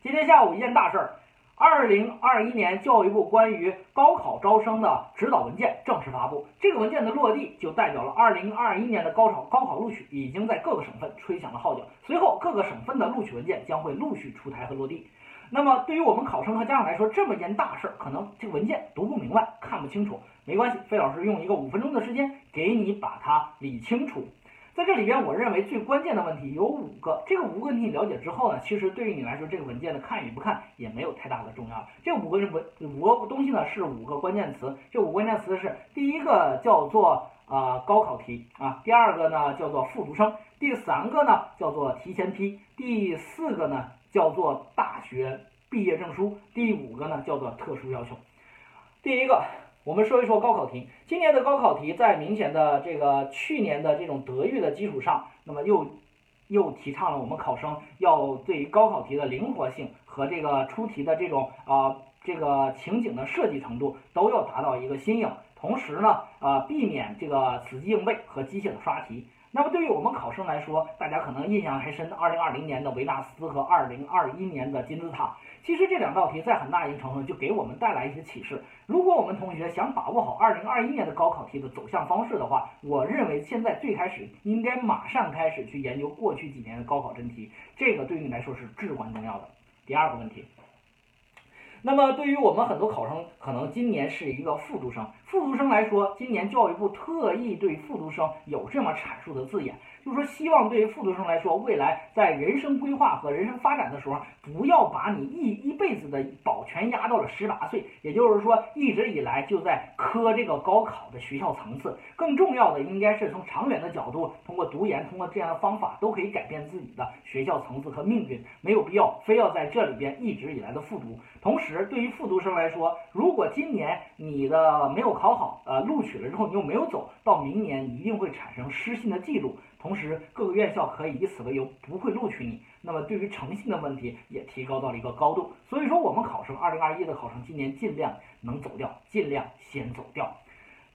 今天下午一件大事儿，二零二一年教育部关于高考招生的指导文件正式发布。这个文件的落地，就代表了二零二一年的高考高考录取已经在各个省份吹响了号角。随后，各个省份的录取文件将会陆续出台和落地。那么，对于我们考生和家长来说，这么一件大事儿，可能这个文件读不明白、看不清楚，没关系，费老师用一个五分钟的时间给你把它理清楚。在这里边，我认为最关键的问题有五个。这个五个问题了解之后呢，其实对于你来说，这个文件的看与不看也没有太大的重要。这五个文五个东西呢，是五个关键词。这五个关键词是：第一个叫做啊高考题啊，第二个呢叫做复读生，第三个呢叫做提前批，第四个呢叫做大学毕业证书，第五个呢叫做特殊要求。第一个。我们说一说高考题。今年的高考题在明显的这个去年的这种德育的基础上，那么又又提倡了我们考生要对于高考题的灵活性和这个出题的这种啊这个情景的设计程度都要达到一个新颖。同时呢，啊，避免这个死记硬背和机械的刷题。那么对于我们考生来说，大家可能印象还深，二零二零年的维纳斯和二零二一年的金字塔。其实这两道题在很大一定程度上就给我们带来一些启示。如果我们同学想把握好二零二一年的高考题的走向方式的话，我认为现在最开始应该马上开始去研究过去几年的高考真题，这个对于你来说是至关重要的。第二个问题，那么对于我们很多考生，可能今年是一个复读生，复读生来说，今年教育部特意对复读生有这么阐述的字眼。就是说，希望对于复读生来说，未来在人生规划和人生发展的时候，不要把你一一辈子的保全压到了十八岁。也就是说，一直以来就在磕这个高考的学校层次。更重要的，应该是从长远的角度，通过读研，通过这样的方法，都可以改变自己的学校层次和命运。没有必要非要在这里边一直以来的复读。同时，对于复读生来说，如果今年你的没有考好，呃，录取了之后你又没有走到明年，一定会产生失信的记录。同时，各个院校可以以此为由不会录取你，那么对于诚信的问题也提高到了一个高度。所以说，我们考生二零二一的考生今年尽量能走掉，尽量先走掉。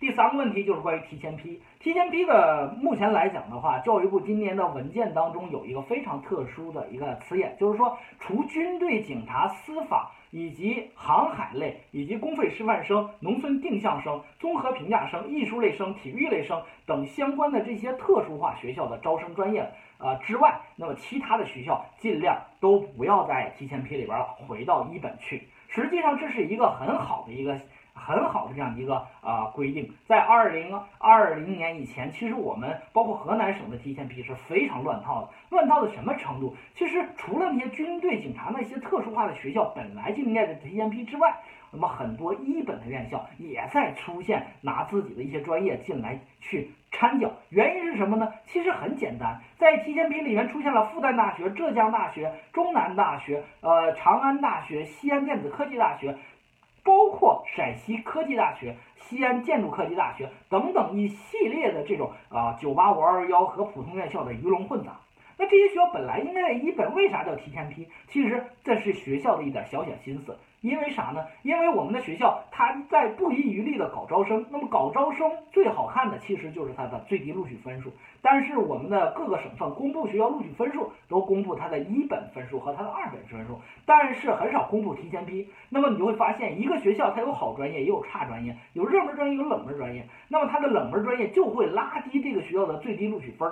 第三个问题就是关于提前批。提前批的目前来讲的话，教育部今年的文件当中有一个非常特殊的一个词眼，就是说，除军队、警察、司法以及航海类以及公费师范生、农村定向生、综合评价生、艺术类生、体育类生等相关的这些特殊化学校的招生专业呃之外，那么其他的学校尽量都不要在提前批里边儿，回到一本去。实际上，这是一个很好的一个。很好的这样一个啊规定，在二零二零年以前，其实我们包括河南省的提前批是非常乱套的，乱套到什么程度？其实除了那些军队、警察那些特殊化的学校本来就应该的提前批之外，那么很多一本的院校也在出现拿自己的一些专业进来去掺脚。原因是什么呢？其实很简单，在提前批里面出现了复旦大学、浙江大学、中南大学、呃长安大学、西安电子科技大学。包括陕西科技大学、西安建筑科技大学等等一系列的这种啊九八五二幺和普通院校的鱼龙混杂。那这些学校本来应该在一本，为啥叫提前批？其实这是学校的一点小小心思。因为啥呢？因为我们的学校它在不遗余力的搞招生，那么搞招生最好看的其实就是它的最低录取分数。但是我们的各个省份公布学校录取分数，都公布它的一本分数和它的二本分数，但是很少公布提前批。那么你就会发现，一个学校它有好专业，也有差专业，有热门专业，有冷门专业。那么它的冷门专业就会拉低这个学校的最低录取分，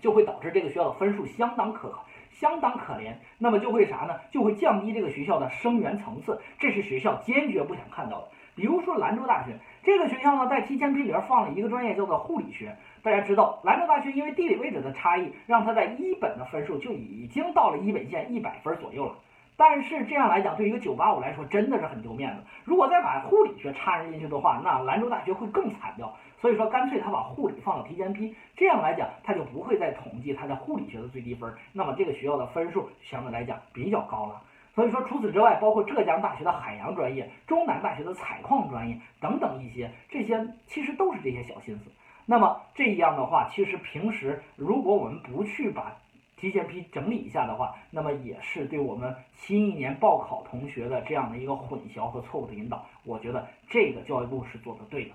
就会导致这个学校的分数相当可靠。相当可怜，那么就会啥呢？就会降低这个学校的生源层次，这是学校坚决不想看到的。比如说兰州大学这个学校呢，在提前批里边放了一个专业叫做护理学。大家知道，兰州大学因为地理位置的差异，让它在一本的分数就已经到了一本线一百分左右了。但是这样来讲，对于一个985来说，真的是很丢面子。如果再把护理学插进去的话，那兰州大学会更惨掉。所以说，干脆他把护理放到提前批，这样来讲，他就不会再统计他在护理学的最低分。那么这个学校的分数相对来讲比较高了。所以说，除此之外，包括浙江大学的海洋专业、中南大学的采矿专业等等一些，这些其实都是这些小心思。那么这样的话，其实平时如果我们不去把提前批整理一下的话，那么也是对我们新一年报考同学的这样的一个混淆和错误的引导。我觉得这个教育部是做的对的。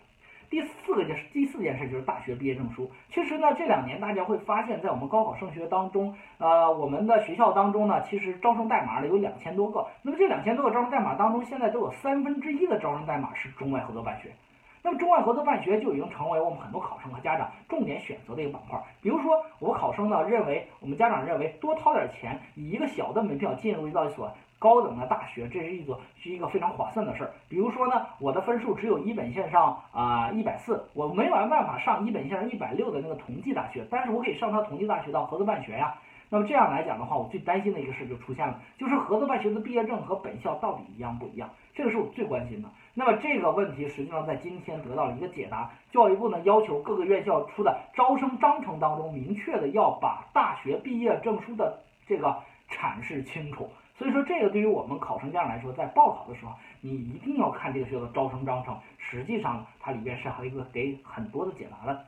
第四个件第四件事就是大学毕业证书。其实呢，这两年大家会发现，在我们高考升学当中，呃，我们的学校当中呢，其实招生代码呢有两千多个。那么这两千多个招生代码当中，现在都有三分之一的招生代码是中外合作办学。那么中外合作办学就已经成为我们很多考生和家长重点选择的一个板块。比如说，我考生呢认为，我们家长认为多掏点钱，以一个小的门票进入到一所高等的大学，这是一个是一个非常划算的事儿。比如说呢，我的分数只有一本线上啊一百四，我没有办法上一本线上一百六的那个同济大学，但是我可以上他同济大学的合作办学呀。那么这样来讲的话，我最担心的一个事就出现了，就是合作办学的毕业证和本校到底一样不一样？这个是我最关心的。那么这个问题实际上在今天得到了一个解答，教育部呢要求各个院校出的招生章程当中，明确的要把大学毕业证书的这个阐释清楚。所以说，这个对于我们考生家长来说，在报考的时候，你一定要看这个学校的招生章程，实际上它里边是还有一个给很多的解答的。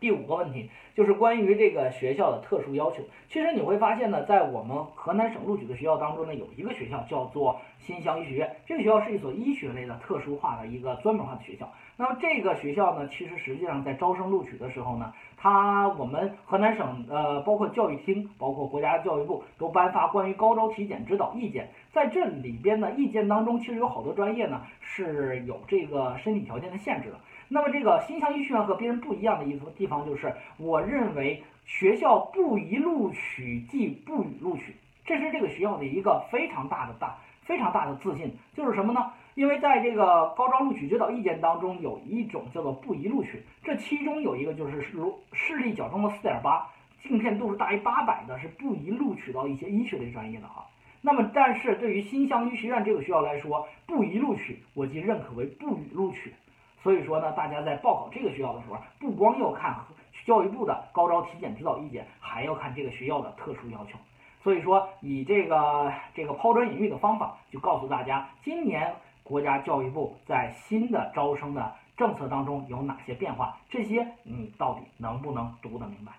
第五个问题就是关于这个学校的特殊要求。其实你会发现呢，在我们河南省录取的学校当中呢，有一个学校叫做新乡医学院。这个学校是一所医学类的特殊化的一个专门化的学校。那么这个学校呢，其实实际上在招生录取的时候呢，他我们河南省呃，包括教育厅，包括国家教育部都颁发关于高招体检指导意见。在这里边呢，意见当中其实有好多专业呢是有这个身体条件的限制的。那么这个新乡医学院和别人不一样的一个地方就是，我认为学校不宜录取即不予录取，这是这个学校的一个非常大的大非常大的自信。就是什么呢？因为在这个高招录取指导意见当中，有一种叫做不宜录取，这其中有一个就是如视力矫正的四点八，镜片度数大于八百的，是不宜录取到一些医学类专业的哈。那么但是对于新乡医学院这个学校来说，不宜录取，我即认可为不予录取。所以说呢，大家在报考这个学校的时候，不光要看教育部的高招体检指导意见，还要看这个学校的特殊要求。所以说，以这个这个抛砖引玉的方法，就告诉大家，今年国家教育部在新的招生的政策当中有哪些变化，这些你到底能不能读得明白？